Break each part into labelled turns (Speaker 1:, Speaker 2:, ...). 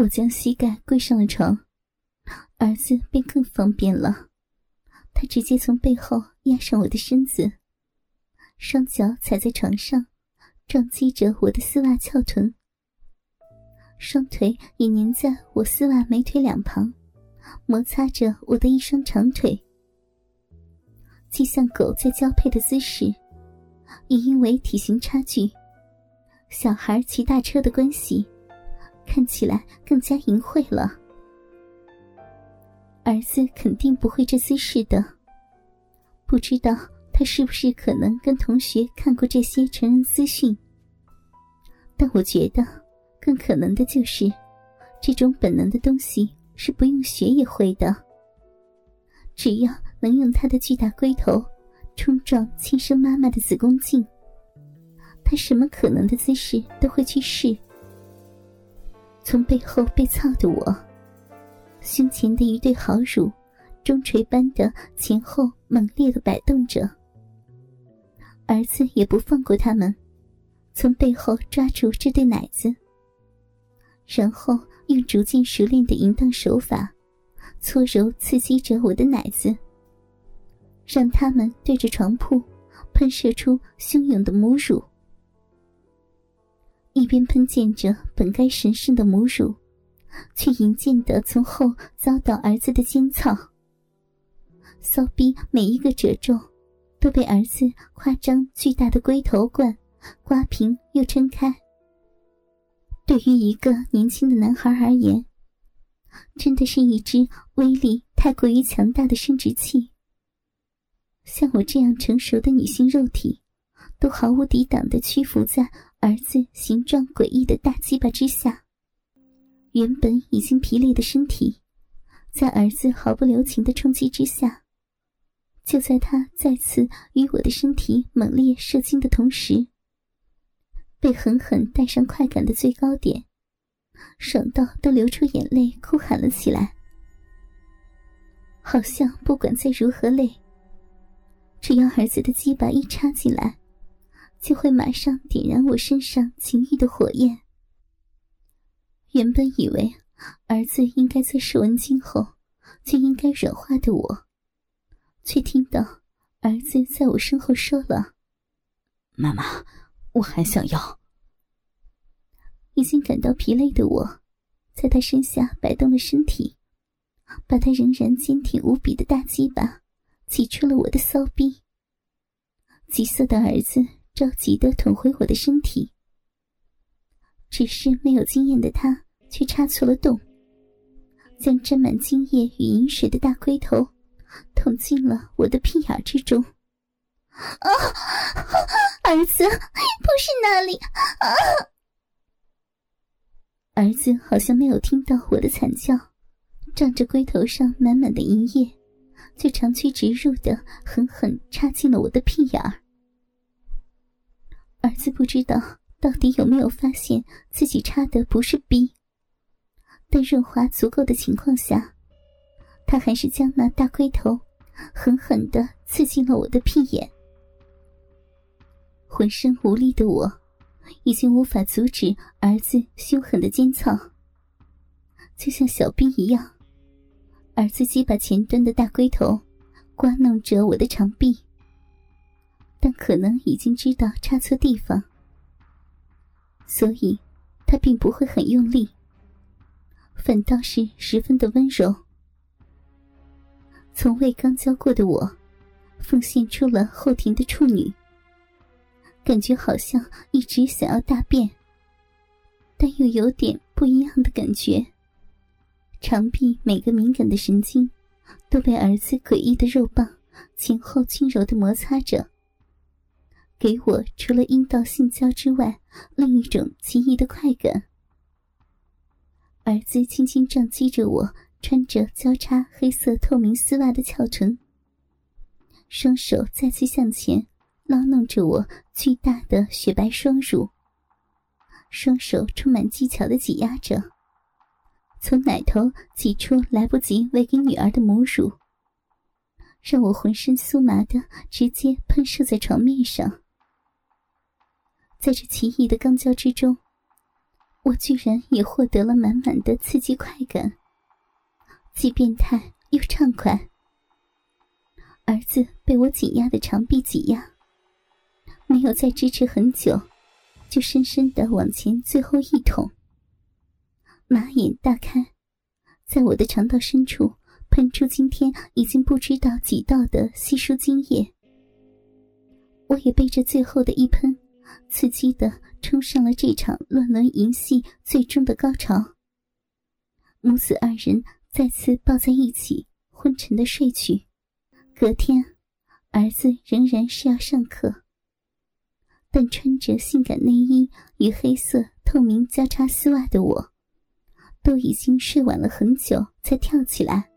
Speaker 1: 我将膝盖跪上了床，儿子便更方便了。他直接从背后压上我的身子，双脚踩在床上，撞击着我的丝袜翘臀，双腿也粘在我丝袜美腿两旁，摩擦着我的一双长腿。既像狗在交配的姿势，也因为体型差距、小孩骑大车的关系。看起来更加淫秽了。儿子肯定不会这姿势的。不知道他是不是可能跟同学看过这些成人资讯？但我觉得，更可能的就是，这种本能的东西是不用学也会的。只要能用他的巨大龟头冲撞亲生妈妈的子宫颈，他什么可能的姿势都会去试。从背后被操的我，胸前的一对好乳，钟锤般的前后猛烈的摆动着。儿子也不放过他们，从背后抓住这对奶子，然后用逐渐熟练的淫荡手法，搓揉刺激着我的奶子，让他们对着床铺喷射出汹涌的母乳。一边喷溅着本该神圣的母乳，却淫贱的从后遭到儿子的尖操。骚逼每一个褶皱，都被儿子夸张巨大的龟头冠刮平又撑开。对于一个年轻的男孩而言，真的是一只威力太过于强大的生殖器。像我这样成熟的女性肉体，都毫无抵挡的屈服在。儿子形状诡异的大鸡巴之下，原本已经疲累的身体，在儿子毫不留情的冲击之下，就在他再次与我的身体猛烈射精的同时，被狠狠带上快感的最高点，爽到都流出眼泪，哭喊了起来。好像不管再如何累，只要儿子的鸡巴一插进来。就会马上点燃我身上情欲的火焰。原本以为儿子应该在试完经后就应该软化的我，却听到儿子在我身后说了：“
Speaker 2: 妈妈，我还想要。”
Speaker 1: 已经感到疲累的我，在他身下摆动了身体，把他仍然坚挺无比的大鸡巴挤出了我的骚逼。急色的儿子。着急的捅回我的身体，只是没有经验的他却插错了洞，将沾满精液与饮水的大龟头捅进了我的屁眼之中。啊，儿子，不是那里！啊！儿子好像没有听到我的惨叫，仗着龟头上满满的银液，就长驱直入的狠狠插进了我的屁眼儿。儿子不知道到底有没有发现自己插的不是逼，但润滑足够的情况下，他还是将那大龟头狠狠的刺进了我的屁眼。浑身无力的我，已经无法阻止儿子凶狠的尖操，就像小兵一样，儿子鸡把前端的大龟头刮弄着我的长臂。但可能已经知道插错地方，所以他并不会很用力，反倒是十分的温柔。从未刚交过的我，奉献出了后庭的处女，感觉好像一直想要大便，但又有点不一样的感觉。长臂每个敏感的神经都被儿子诡异的肉棒前后轻柔的摩擦着。给我除了阴道性交之外，另一种奇异的快感。儿子轻轻撞击着我穿着交叉黑色透明丝袜的翘臀，双手再次向前捞弄着我巨大的雪白双乳，双手充满技巧的挤压着，从奶头挤出来不及喂给女儿的母乳，让我浑身酥麻的直接喷射在床面上。在这奇异的钢交之中，我居然也获得了满满的刺激快感，既变态又畅快。儿子被我紧压的长臂挤压，没有再支持很久，就深深的往前最后一捅。马眼大开，在我的肠道深处喷出今天已经不知道几道的稀疏精液。我也被这最后的一喷，刺激的冲上了这场乱伦淫戏最终的高潮。母子二人再次抱在一起，昏沉的睡去。隔天，儿子仍然是要上课，但穿着性感内衣与黑色透明交叉丝袜的我，都已经睡晚了很久才跳起来。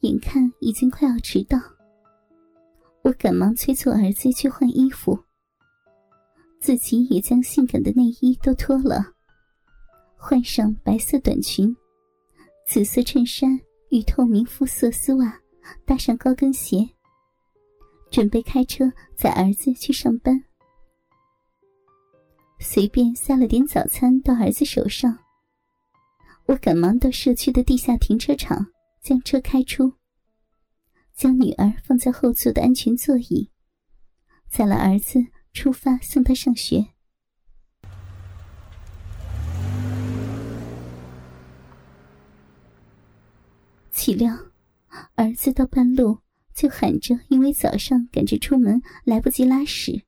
Speaker 1: 眼看已经快要迟到，我赶忙催促儿子去换衣服，自己也将性感的内衣都脱了，换上白色短裙、紫色衬衫与透明肤色丝袜。搭上高跟鞋，准备开车载儿子去上班。随便塞了点早餐到儿子手上，我赶忙到社区的地下停车场将车开出，将女儿放在后座的安全座椅，载了儿子出发送他上学。岂料。儿子到半路就喊着，因为早上赶着出门来不及拉屎，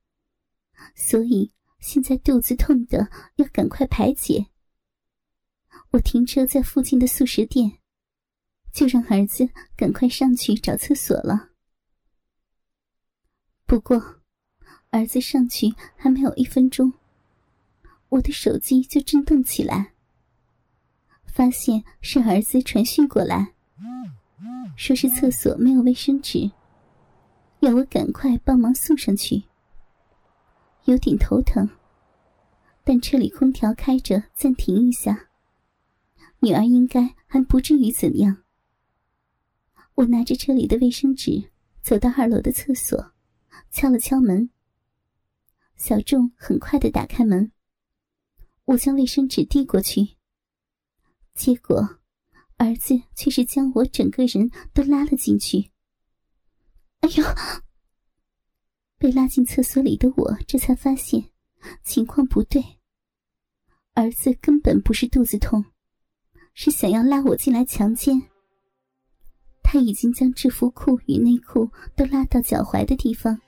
Speaker 1: 所以现在肚子痛的要赶快排解。我停车在附近的素食店，就让儿子赶快上去找厕所了。不过，儿子上去还没有一分钟，我的手机就震动起来，发现是儿子传讯过来。说是厕所没有卫生纸，要我赶快帮忙送上去。有点头疼，但车里空调开着，暂停一下。女儿应该还不至于怎样。我拿着车里的卫生纸，走到二楼的厕所，敲了敲门。小仲很快的打开门，我将卫生纸递过去，结果。儿子却是将我整个人都拉了进去。哎呦！被拉进厕所里的我这才发现情况不对。儿子根本不是肚子痛，是想要拉我进来强奸。他已经将制服裤与内裤都拉到脚踝的地方，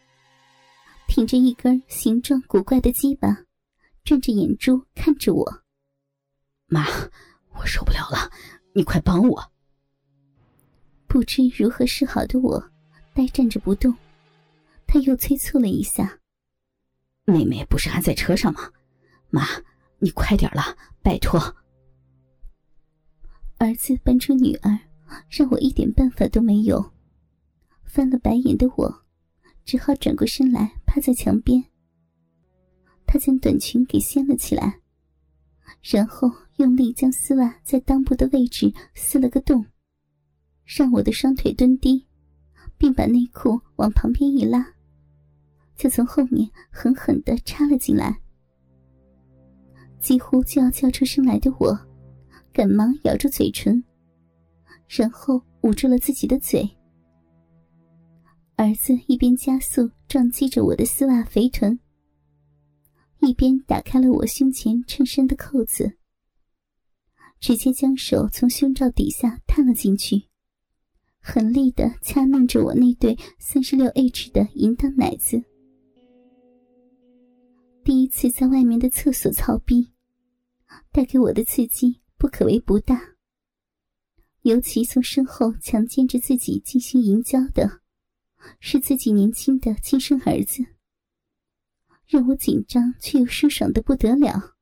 Speaker 1: 挺着一根形状古怪的鸡巴，转着眼珠看着我。
Speaker 2: 妈，我受不了了。你快帮我！
Speaker 1: 不知如何是好的我，呆站着不动。他又催促了一下：“
Speaker 2: 妹妹不是还在车上吗？妈，你快点了，拜托！”
Speaker 1: 儿子搬出女儿，让我一点办法都没有。翻了白眼的我，只好转过身来，趴在墙边。他将短裙给掀了起来。然后用力将丝袜在裆部的位置撕了个洞，让我的双腿蹲低，并把内裤往旁边一拉，就从后面狠狠的插了进来。几乎就要叫出声来的我，赶忙咬住嘴唇，然后捂住了自己的嘴。儿子一边加速撞击着我的丝袜肥臀。一边打开了我胸前衬衫的扣子，直接将手从胸罩底下探了进去，狠力的掐弄着我那对三十六 H 的淫荡奶子。第一次在外面的厕所操逼，带给我的刺激不可谓不大。尤其从身后强奸着自己进行淫交的，是自己年轻的亲生儿子。让我紧张却又舒爽的不得了。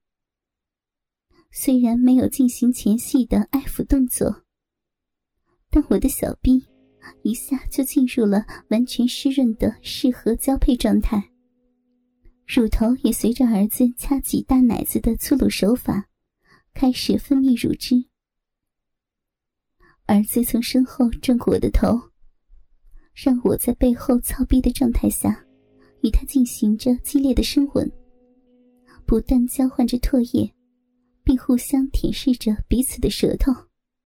Speaker 1: 虽然没有进行前戏的爱抚动作，但我的小臂一下就进入了完全湿润的适合交配状态，乳头也随着儿子掐挤大奶子的粗鲁手法，开始分泌乳汁。儿子从身后转过我的头，让我在背后操逼的状态下。与他进行着激烈的深吻，不断交换着唾液，并互相舔舐着彼此的舌头。